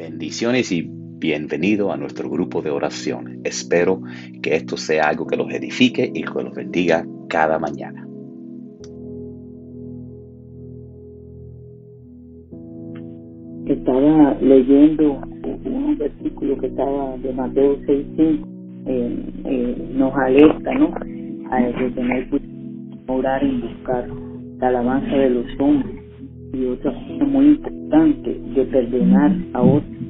Bendiciones y bienvenido a nuestro grupo de oración. Espero que esto sea algo que los edifique y que los bendiga cada mañana. Estaba leyendo un versículo que estaba de Mateo 6.5, eh, eh, nos alerta, ¿no? A de tener orar y buscar la alabanza de los hombres y otra cosa muy importante de perdonar a otros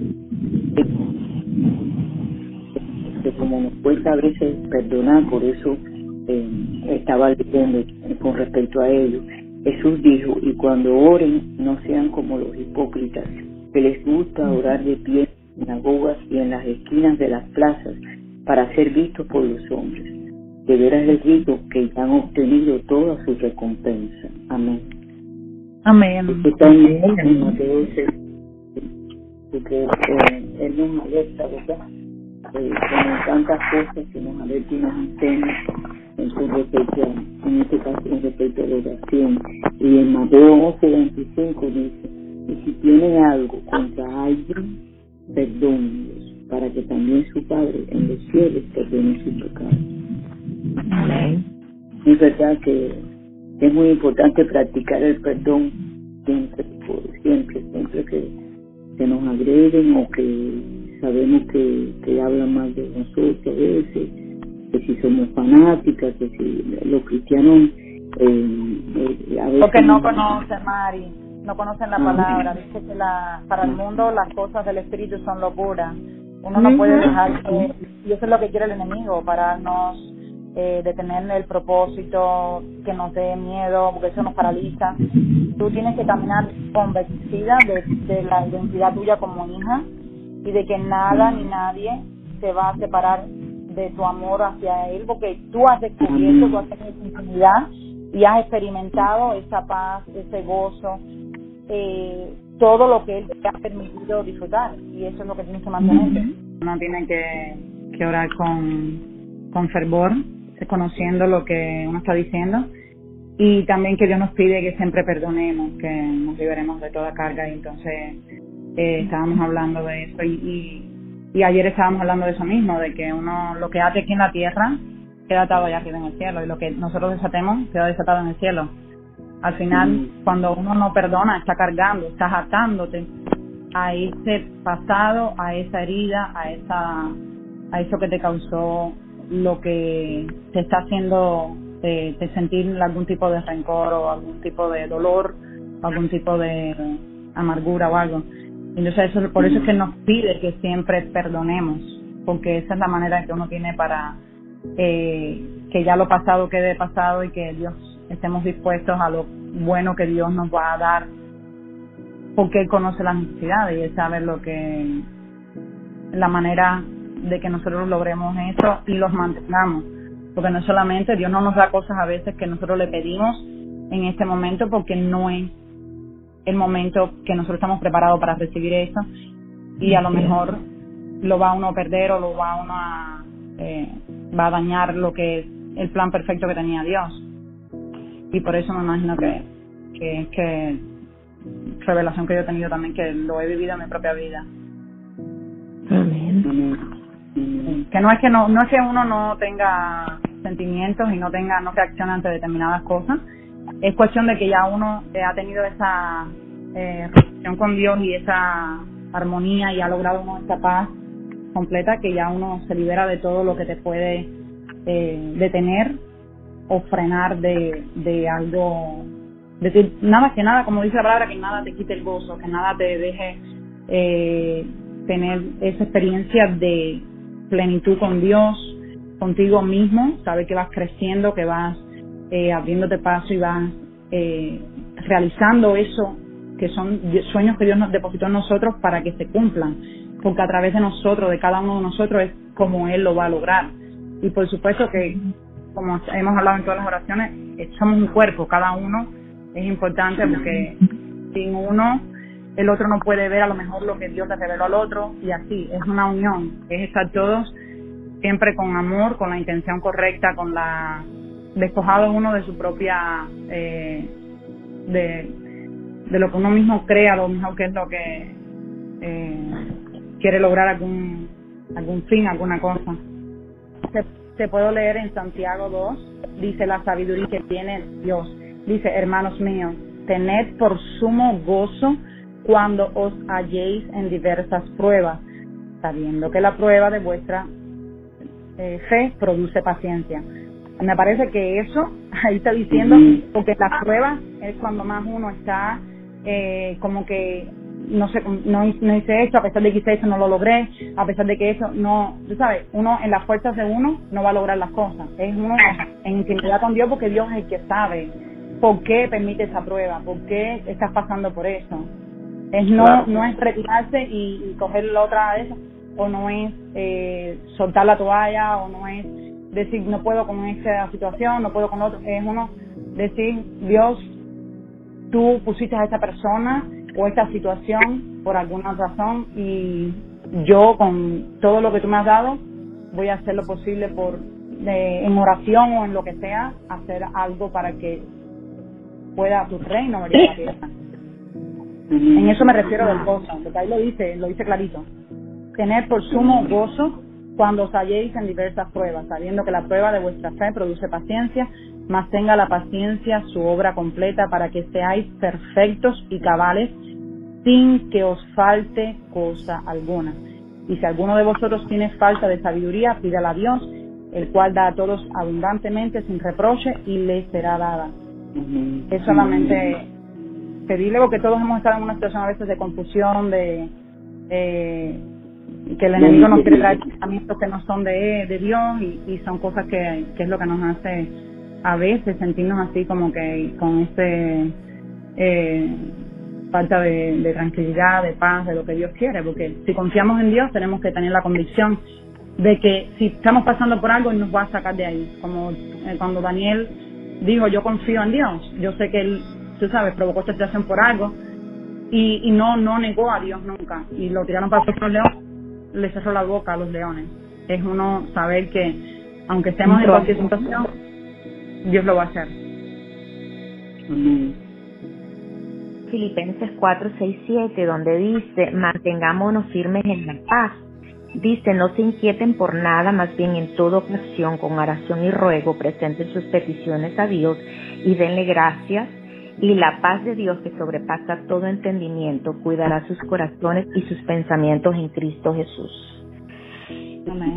que como nos cuesta a veces perdonar por eso eh, estaba leyendo con respecto a ello. Jesús dijo y cuando oren no sean como los hipócritas que les gusta orar de pie en sinagogas y en las esquinas de las plazas para ser vistos por los hombres. De veras les digo que han obtenido toda su recompensa. Amén Amén. también Mateo porque eh, Él nos alerta, ¿verdad? Eh, como tantas cosas que nos alerta y nos enseña en su respecto, en este caso en respecto a la oración. Y en Mateo 11, 25 dice, y si tiene algo contra alguien, perdónenlos, para que también su Padre en los cielos perdone su pecado. Amén. Es verdad que es muy importante practicar el perdón siempre, siempre, siempre que, que nos agreden o que sabemos que, que hablan mal de nosotros a veces, que si somos fanáticas, que si los cristianos eh, eh, a veces... Porque no conocen, Mari, no conocen la palabra. Dice que la, para el mundo las cosas del Espíritu son locura. Uno no puede dejar que, y eso es lo que quiere el enemigo, pararnos eh, de tener el propósito, que nos dé miedo, porque eso nos paraliza. Tú tienes que caminar convencida de, la identidad tuya como hija y de que nada ni nadie te va a separar de tu amor hacia él, porque tú has descubierto, tú has tenido intimidad y has experimentado esa paz, ese gozo, eh, todo lo que él te ha permitido disfrutar y eso es lo que tienes que mantener. Uno tiene que, que orar con, con fervor, conociendo lo que uno está diciendo. Y también que Dios nos pide que siempre perdonemos, que nos liberemos de toda carga. Y entonces eh, estábamos hablando de eso. Y, y, ayer estábamos hablando de eso mismo, de que uno lo que hace aquí en la tierra queda atado allá arriba en el cielo. Y lo que nosotros desatemos queda desatado en el cielo. Al final, cuando uno no perdona, está cargando, estás atándote a ese pasado, a esa herida, a esa a eso que te causó lo que te está haciendo de, sentir algún tipo de rencor o algún tipo de dolor, algún tipo de amargura o algo. Entonces eso, por eso es que nos pide que siempre perdonemos, porque esa es la manera que uno tiene para eh, que ya lo pasado quede pasado y que Dios estemos dispuestos a lo bueno que Dios nos va a dar, porque Él conoce las necesidades y Él sabe lo que, la manera de que nosotros logremos eso y los mantengamos. Porque no solamente Dios no nos da cosas a veces que nosotros le pedimos en este momento porque no es el momento que nosotros estamos preparados para recibir eso. Y a lo mejor lo va uno a perder o lo va uno a eh, va a dañar lo que es el plan perfecto que tenía Dios. Y por eso me imagino que que, que revelación que yo he tenido también que lo he vivido en mi propia vida. Amén que no es que no no es que uno no tenga sentimientos y no tenga no reaccione ante determinadas cosas. Es cuestión de que ya uno ha tenido esa eh, relación con Dios y esa armonía y ha logrado uno esa paz completa que ya uno se libera de todo lo que te puede eh, detener o frenar de, de algo de nada que nada como dice la palabra que nada te quite el gozo que nada te deje eh, tener esa experiencia de plenitud con Dios, contigo mismo, sabe que vas creciendo, que vas eh, abriéndote paso y vas eh, realizando eso que son sueños que Dios nos depositó en nosotros para que se cumplan, porque a través de nosotros, de cada uno de nosotros, es como Él lo va a lograr. Y por supuesto que, como hemos hablado en todas las oraciones, somos un cuerpo, cada uno es importante porque sin uno el otro no puede ver a lo mejor lo que Dios le reveló al otro y así, es una unión, es estar todos siempre con amor, con la intención correcta, con la despojado uno de su propia eh, de, de lo que uno mismo crea, lo mismo que es lo que eh, quiere lograr algún algún fin, alguna cosa. Se, se puedo leer en Santiago 2, dice la sabiduría que tiene Dios. Dice, hermanos míos, tened por sumo gozo cuando os halléis en diversas pruebas, sabiendo que la prueba de vuestra eh, fe produce paciencia. Me parece que eso, ahí está diciendo, porque la prueba es cuando más uno está eh, como que no sé, no, no hice esto, a pesar de que hice eso no lo logré, a pesar de que eso no, tú sabes, uno en las fuerzas de uno no va a lograr las cosas, es uno en intimidad con Dios porque Dios es el que sabe por qué permite esa prueba, por qué estás pasando por eso. Es no, no es retirarse y, coger la otra de esas, o no es eh, soltar la toalla, o no es decir no puedo con esta situación, no puedo con otro, es uno decir Dios, tú pusiste a esta persona o esta situación por alguna razón y yo con todo lo que tú me has dado voy a hacer lo posible por en oración o en lo que sea hacer algo para que pueda tu reino venir a la tierra. En eso me refiero del gozo, porque ahí lo dice, lo dice clarito. Tener por sumo gozo cuando os halléis en diversas pruebas, sabiendo que la prueba de vuestra fe produce paciencia, mas tenga la paciencia su obra completa para que seáis perfectos y cabales sin que os falte cosa alguna. Y si alguno de vosotros tiene falta de sabiduría, pídala a Dios, el cual da a todos abundantemente sin reproche y le será dada. Es solamente pedirle porque todos hemos estado en una situación a veces de confusión, de eh, que el enemigo nos quiere traer pensamientos que no son de, de Dios y, son cosas que, que es lo que nos hace a veces sentirnos así como que con ese eh, falta de, tranquilidad, de paz, de lo que Dios quiere, porque si confiamos en Dios tenemos que tener la convicción de que si estamos pasando por algo, Él nos va a sacar de ahí. Como eh, cuando Daniel dijo, yo confío en Dios, yo sé que Él, tú sabes, provocó esta situación por algo, y, y no no negó a Dios nunca, y lo tiraron para los leones, le cerró la boca a los leones. Es uno saber que, aunque estemos en cualquier situación, Dios lo va a hacer. Filipenses 4, 6, 7, donde dice, mantengámonos firmes en la paz. Dice, no se inquieten por nada, más bien en toda ocasión, con oración y ruego, presenten sus peticiones a Dios y denle gracias. Y la paz de Dios, que sobrepasa todo entendimiento, cuidará sus corazones y sus pensamientos en Cristo Jesús.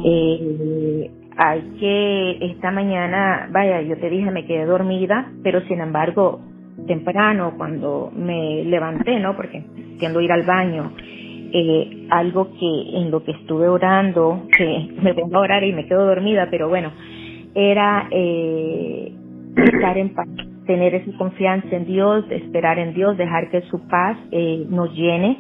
Eh, hay que, esta mañana, vaya, yo te dije, me quedé dormida, pero sin embargo, temprano cuando me levanté, ¿no? Porque tiendo a ir al baño. Eh, algo que en lo que estuve orando, que me pongo a orar y me quedo dormida, pero bueno, era eh, estar en paz, tener esa confianza en Dios, esperar en Dios, dejar que su paz eh, nos llene.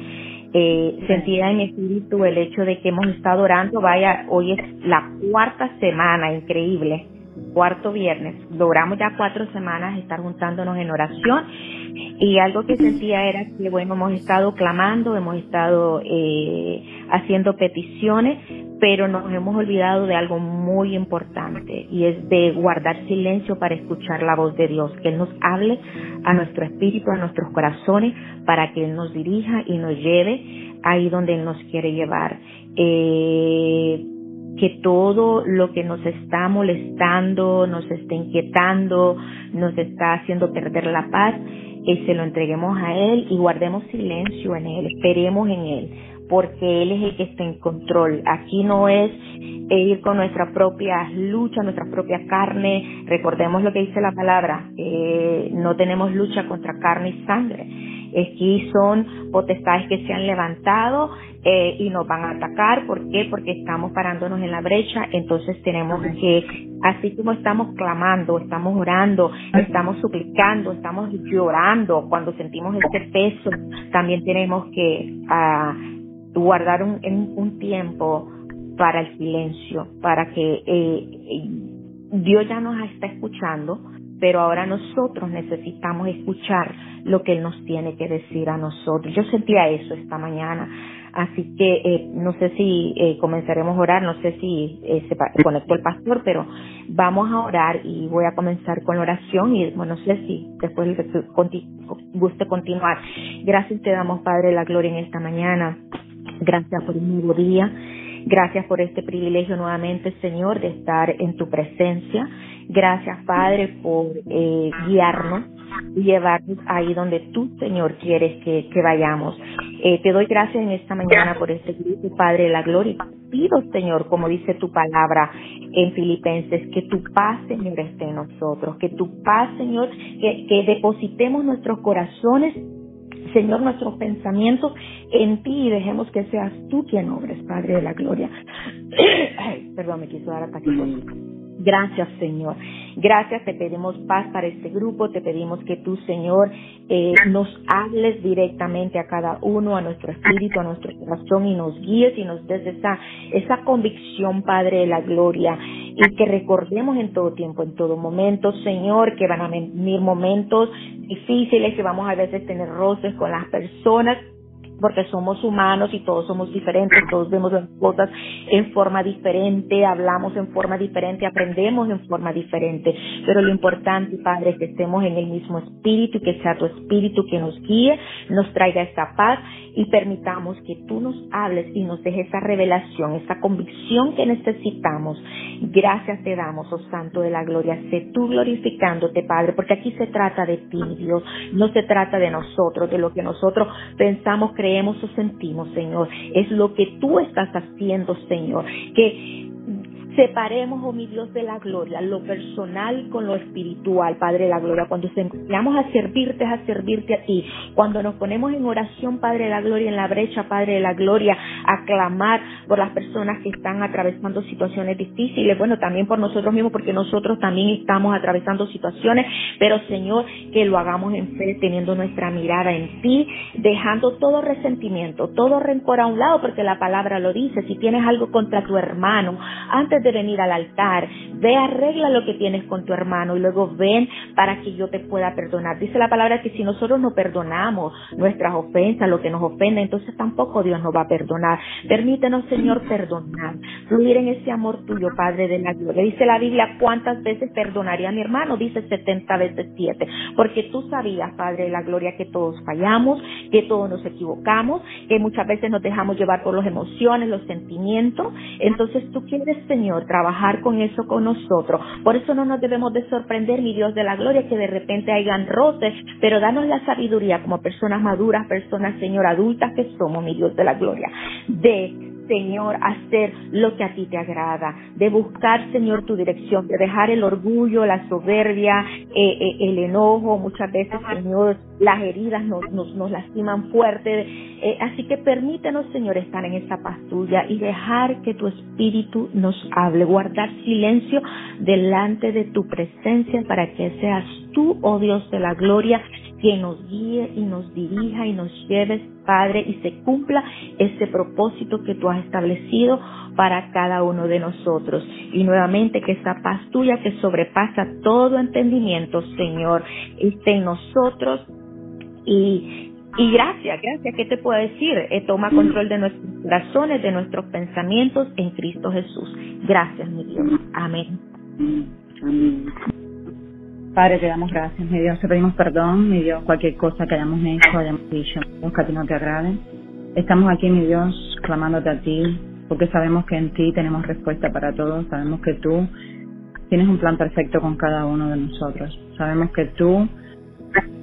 Eh, sentía en mi espíritu el hecho de que hemos estado orando, vaya, hoy es la cuarta semana, increíble, cuarto viernes. Logramos ya cuatro semanas estar juntándonos en oración y algo que sentía era que, bueno, hemos estado clamando, hemos estado eh, haciendo peticiones, pero nos hemos olvidado de algo muy importante y es de guardar silencio para escuchar la voz de Dios, que Él nos hable a nuestro espíritu, a nuestros corazones, para que Él nos dirija y nos lleve ahí donde Él nos quiere llevar. Eh, que todo lo que nos está molestando, nos está inquietando, nos está haciendo perder la paz, que se lo entreguemos a Él y guardemos silencio en Él, esperemos en Él, porque Él es el que está en control. Aquí no es ir con nuestra propia lucha, nuestra propia carne. Recordemos lo que dice la palabra, eh, no tenemos lucha contra carne y sangre. Aquí son potestades que se han levantado eh, y nos van a atacar. ¿Por qué? Porque estamos parándonos en la brecha. Entonces tenemos que, así como estamos clamando, estamos orando, estamos suplicando, estamos llorando cuando sentimos este peso, también tenemos que ah, guardar un, un tiempo para el silencio, para que eh, Dios ya nos está escuchando, pero ahora nosotros necesitamos escuchar lo que Él nos tiene que decir a nosotros. Yo sentía eso esta mañana Así que eh, no sé si eh, comenzaremos a orar, no sé si eh, se conectó el pastor, pero vamos a orar y voy a comenzar con la oración y bueno, no sé si después guste continuar. Gracias te damos, Padre, la gloria en esta mañana. Gracias por un nuevo día. Gracias por este privilegio nuevamente, Señor, de estar en tu presencia. Gracias, Padre, por eh, guiarnos y llevarnos ahí donde tú, Señor, quieres que, vayamos. Eh, te doy gracias en esta mañana por este grupo, Padre de la Gloria. Pido, Señor, como dice tu palabra en Filipenses, que tu paz, Señor, esté en nosotros, que tu paz, Señor, que, que depositemos nuestros corazones Señor, nuestros pensamientos en ti y dejemos que seas tú quien obres, Padre de la Gloria. perdón, me quiso dar ataque. Gracias, Señor. Gracias, te pedimos paz para este grupo, te pedimos que tú, Señor, eh, nos hables directamente a cada uno, a nuestro espíritu, a nuestro corazón y nos guíes y nos des esa, esa convicción, Padre de la gloria, y que recordemos en todo tiempo, en todo momento, Señor, que van a venir momentos difíciles, que vamos a veces tener roces con las personas, porque somos humanos y todos somos diferentes, todos vemos las cosas en forma diferente, hablamos en forma diferente, aprendemos en forma diferente, pero lo importante, Padre, es que estemos en el mismo espíritu que sea tu espíritu que nos guíe, nos traiga esta paz y permitamos que tú nos hables y nos dejes esa revelación, esa convicción que necesitamos. Gracias te damos, oh Santo de la Gloria, sé tú glorificándote, Padre, porque aquí se trata de ti, Dios, no se trata de nosotros, de lo que nosotros pensamos, creemos o sentimos, Señor. Es lo que tú estás haciendo, Señor. Que Separemos, oh mi Dios, de la gloria, lo personal con lo espiritual, Padre de la gloria. Cuando empezamos a servirte, a servirte a ti. Cuando nos ponemos en oración, Padre de la gloria, en la brecha, Padre de la gloria, a clamar por las personas que están atravesando situaciones difíciles. Bueno, también por nosotros mismos, porque nosotros también estamos atravesando situaciones. Pero, Señor, que lo hagamos en fe, teniendo nuestra mirada en ti, dejando todo resentimiento, todo rencor a un lado, porque la palabra lo dice. Si tienes algo contra tu hermano, antes de venir al altar, ve, arregla lo que tienes con tu hermano y luego ven para que yo te pueda perdonar. Dice la palabra que si nosotros no perdonamos nuestras ofensas, lo que nos ofende, entonces tampoco Dios nos va a perdonar. Permítenos, Señor, perdonar, fluir en ese amor tuyo, Padre de la gloria. Dice la Biblia, ¿cuántas veces perdonaría a mi hermano? Dice 70 veces 7. Porque tú sabías, Padre de la gloria, que todos fallamos, que todos nos equivocamos, que muchas veces nos dejamos llevar por las emociones, los sentimientos. Entonces tú quieres, Señor, trabajar con eso con nosotros. Por eso no nos debemos de sorprender, mi Dios de la gloria, que de repente hayan roces, pero danos la sabiduría como personas maduras, personas, Señor, adultas que somos, mi Dios de la gloria, de Señor, hacer lo que a ti te agrada, de buscar, Señor, tu dirección, de dejar el orgullo, la soberbia, eh, eh, el enojo, muchas veces, Señor, las heridas nos, nos, lastiman fuerte. Eh, así que permítenos, Señor, estar en esa paz tuya y dejar que tu Espíritu nos hable, guardar silencio delante de tu presencia para que seas tú, oh Dios de la gloria, que nos guíe y nos dirija y nos lleves, Padre, y se cumpla ese propósito que tú has establecido para cada uno de nosotros. Y nuevamente que esa paz tuya que sobrepasa todo entendimiento, Señor, esté en nosotros y, y gracias, gracias. ¿Qué te puedo decir? Eh, toma control de nuestros corazones, de nuestros pensamientos en Cristo Jesús. Gracias, mi Dios. Amén. Amén. Padre, te damos gracias, mi Dios. Te pedimos perdón, mi Dios, cualquier cosa que hayamos hecho, hayamos dicho, que a ti no te agrade. Estamos aquí, mi Dios, clamándote a ti, porque sabemos que en ti tenemos respuesta para todo. Sabemos que tú tienes un plan perfecto con cada uno de nosotros. Sabemos que tú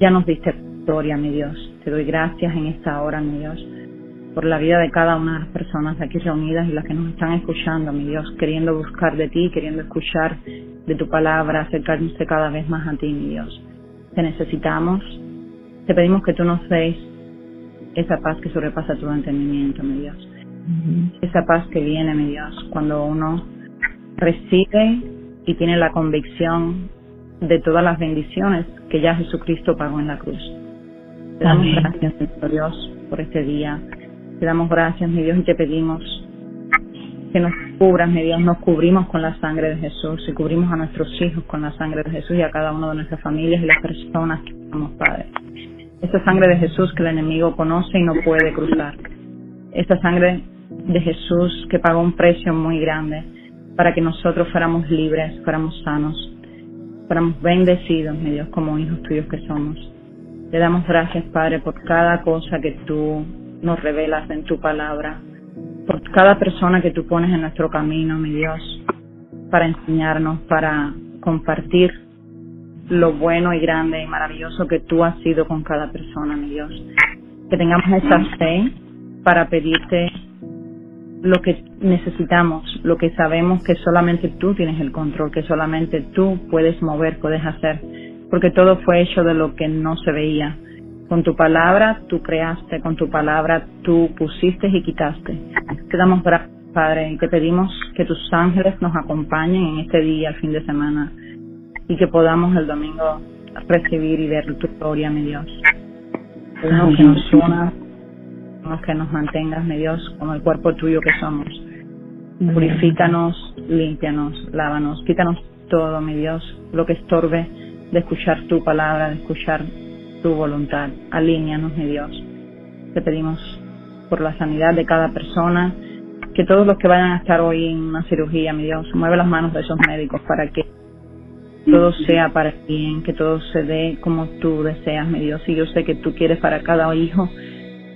ya nos diste victoria, mi Dios. Te doy gracias en esta hora, mi Dios, por la vida de cada una de las personas aquí reunidas y las que nos están escuchando, mi Dios, queriendo buscar de ti, queriendo escuchar de tu palabra, acercarse cada vez más a ti, mi Dios. Te necesitamos, te pedimos que tú nos des esa paz que sobrepasa todo entendimiento, mi Dios. Esa paz que viene, mi Dios, cuando uno recibe y tiene la convicción de todas las bendiciones que ya Jesucristo pagó en la cruz. Te damos gracias, Señor Dios, por este día. Te damos gracias, mi Dios, y te pedimos que nos cubras, mi Dios, nos cubrimos con la sangre de Jesús y cubrimos a nuestros hijos con la sangre de Jesús y a cada uno de nuestras familias y las personas que somos padres. Esa sangre de Jesús que el enemigo conoce y no puede cruzar. Esa sangre de Jesús que pagó un precio muy grande para que nosotros fuéramos libres, fuéramos sanos, fuéramos bendecidos, mi Dios, como hijos tuyos que somos. Te damos gracias, Padre, por cada cosa que tú nos revelas en tu palabra, por cada persona que tú pones en nuestro camino, mi Dios, para enseñarnos, para compartir lo bueno y grande y maravilloso que tú has sido con cada persona, mi Dios. Que tengamos esa fe para pedirte lo que necesitamos, lo que sabemos que solamente tú tienes el control, que solamente tú puedes mover, puedes hacer, porque todo fue hecho de lo que no se veía. Con tu palabra tú creaste, con tu palabra tú pusiste y quitaste. Te damos gracias, Padre, y te pedimos que tus ángeles nos acompañen en este día, el fin de semana, y que podamos el domingo recibir y ver tu gloria, mi Dios. Pedimos que nos unas que nos mantengas, mi Dios, como el cuerpo tuyo que somos. Purifícanos, límpianos, lávanos, quítanos todo, mi Dios, lo que estorbe de escuchar tu palabra, de escuchar tu voluntad. Alíñanos, mi Dios. Te pedimos por la sanidad de cada persona, que todos los que vayan a estar hoy en una cirugía, mi Dios, mueve las manos de esos médicos para que todo sea para bien, que todo se dé como tú deseas, mi Dios. Y yo sé que tú quieres para cada hijo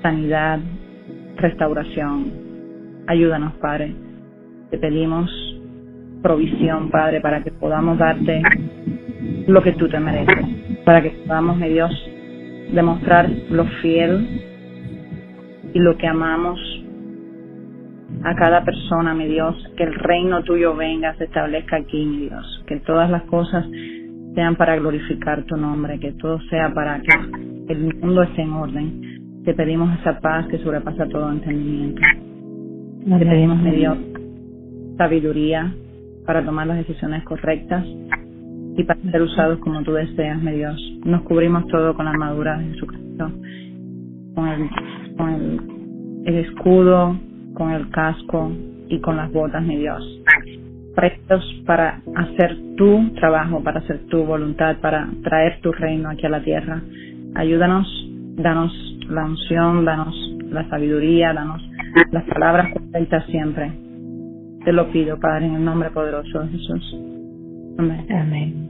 sanidad, restauración. Ayúdanos, Padre. Te pedimos provisión, Padre, para que podamos darte lo que tú te mereces, para que podamos, mi Dios, demostrar lo fiel y lo que amamos a cada persona, mi Dios, que el reino tuyo venga, se establezca aquí, mi Dios, que todas las cosas sean para glorificar tu nombre, que todo sea para que el mundo esté en orden. Te pedimos esa paz que sobrepasa todo entendimiento. Te pedimos, mi Dios, sabiduría para tomar las decisiones correctas y para ser usados como tú deseas, mi Dios. Nos cubrimos todo con la armadura de Jesucristo, con el, con el, escudo, con el casco y con las botas, mi Dios. Prestos para hacer tu trabajo, para hacer tu voluntad, para traer tu reino aquí a la tierra. Ayúdanos, danos la unción, danos la sabiduría, danos las palabras correctas siempre. Te lo pido, Padre, en el nombre poderoso de Jesús. Amén.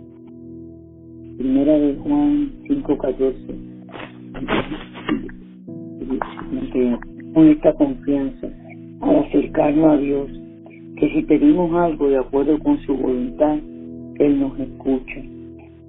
Primera de Juan 5:14. Que con esta confianza, al acercarnos a Dios, que si pedimos algo de acuerdo con su voluntad, Él nos escucha.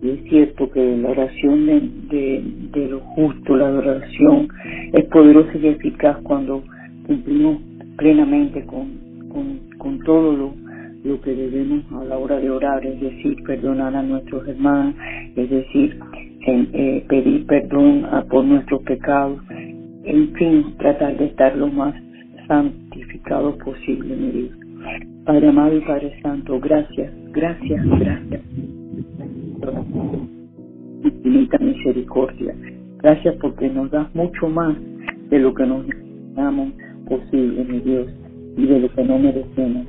Y es cierto que la oración de, de, lo justo, la oración es poderosa y eficaz cuando cumplimos plenamente con, con, con todo lo, lo que debemos a la hora de orar, es decir, perdonar a nuestros hermanos, es decir, eh, pedir perdón a, por nuestros pecados, en fin, tratar de estar lo más santificado posible, mi Dios. Padre amado y Padre Santo, gracias, gracias, gracias infinita misericordia. Gracias porque nos das mucho más de lo que nos imaginamos posible, mi Dios, y de lo que no merecemos.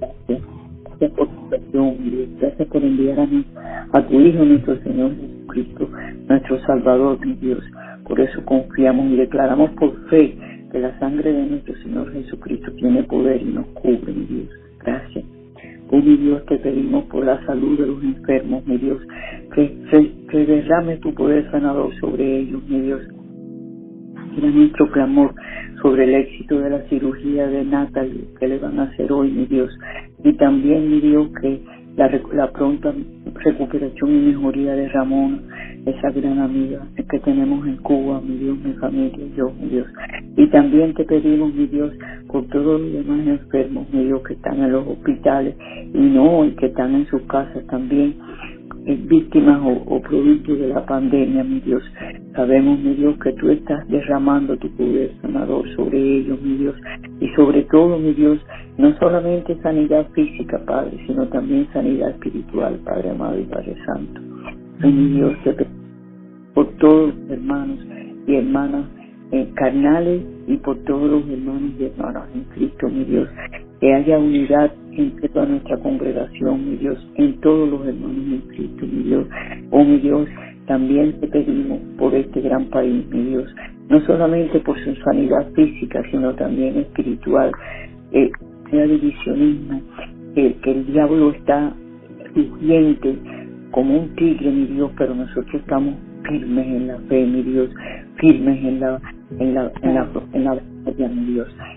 Gracias. Gracias por tu perdón, mi Dios. Gracias por enviarnos a tu Hijo, nuestro Señor Jesucristo, nuestro Salvador, mi Dios. Por eso confiamos y declaramos por fe que la sangre de nuestro Señor Jesucristo tiene poder y nos cubre, mi Dios. Gracias. Oh mi Dios, te pedimos por la salud de los enfermos, mi Dios, que, que, derrame tu poder sanador sobre ellos, mi Dios. Mira nuestro clamor sobre el éxito de la cirugía de Natalie que le van a hacer hoy, mi Dios. Y también, mi Dios, que la, la pronta recuperación y mejoría de Ramón, esa gran amiga que tenemos en Cuba, mi Dios, mi familia, yo, mi Dios. Y también te pedimos, mi Dios, por todos los demás enfermos, mi Dios, que están en los hospitales y no, y que están en sus casas también, víctimas o, o producto de la pandemia, mi Dios. Sabemos, mi Dios, que tú estás derramando tu poder sanador sobre ellos, mi Dios. Y sobre todo, mi Dios, no solamente sanidad física, Padre, sino también sanidad espiritual, Padre amado y Padre Santo. mi Dios, te por todos los hermanos y hermanas eh, carnales y por todos los hermanos y hermanas en Cristo, mi Dios. Que haya unidad entre toda nuestra congregación, mi Dios, en todos los hermanos en Cristo, mi Dios. Oh, mi Dios, también te pedimos por este gran país, mi Dios, no solamente por su sanidad física, sino también espiritual, eh, sea divisionismo, que el diablo está rugiente como un tigre, mi Dios, pero nosotros estamos firmes en la fe, mi Dios, firmes en la en la, en la, en la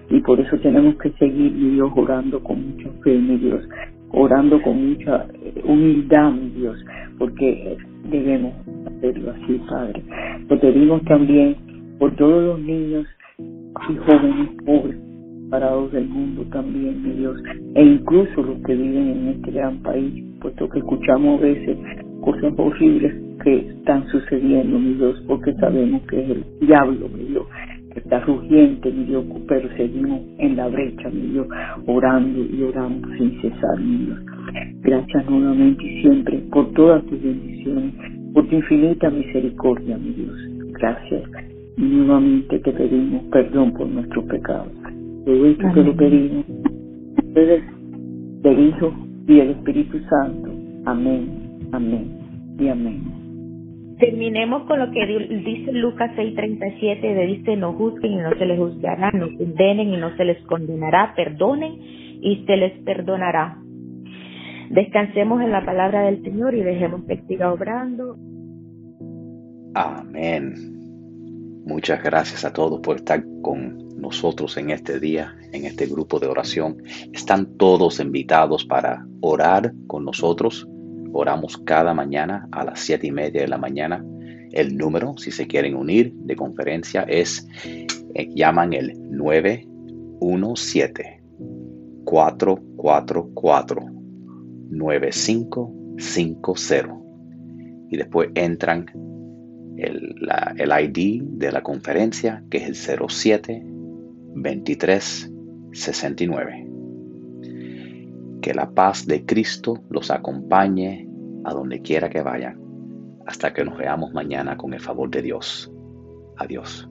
Y por eso tenemos que seguir, mi Dios, orando con mucha fe, mi Dios, orando con mucha eh, humildad, mi Dios, porque debemos hacerlo así, Padre. Lo pedimos también por todos los niños y jóvenes pobres parados del mundo también, mi Dios, e incluso los que viven en este gran país, puesto que escuchamos a veces cosas horribles que están sucediendo, mi Dios, porque sabemos que es el diablo, mi Dios, está rugiente, mi Dios, pero seguimos en la brecha, mi Dios, orando y orando sin cesar, mi Dios. Gracias nuevamente y siempre por todas tus bendiciones, por tu infinita misericordia, mi Dios. Gracias. Y nuevamente te pedimos perdón por nuestros pecados. Todo esto te lo pedimos del Hijo y del Espíritu Santo. Amén, amén y amén. Terminemos con lo que dice Lucas 6:37, de dice no juzguen y no se les juzgará, no condenen y no se les condenará, perdonen y se les perdonará. Descansemos en la palabra del Señor y dejemos que siga obrando. Amén. Muchas gracias a todos por estar con nosotros en este día, en este grupo de oración. Están todos invitados para orar con nosotros Oramos cada mañana a las siete y media de la mañana. El número, si se quieren unir de conferencia, es, eh, llaman el 917-444-9550. Y después entran el, el ID de la conferencia, que es el 07 23 69. Que la paz de Cristo los acompañe a donde quiera que vayan, hasta que nos veamos mañana con el favor de Dios. Adiós.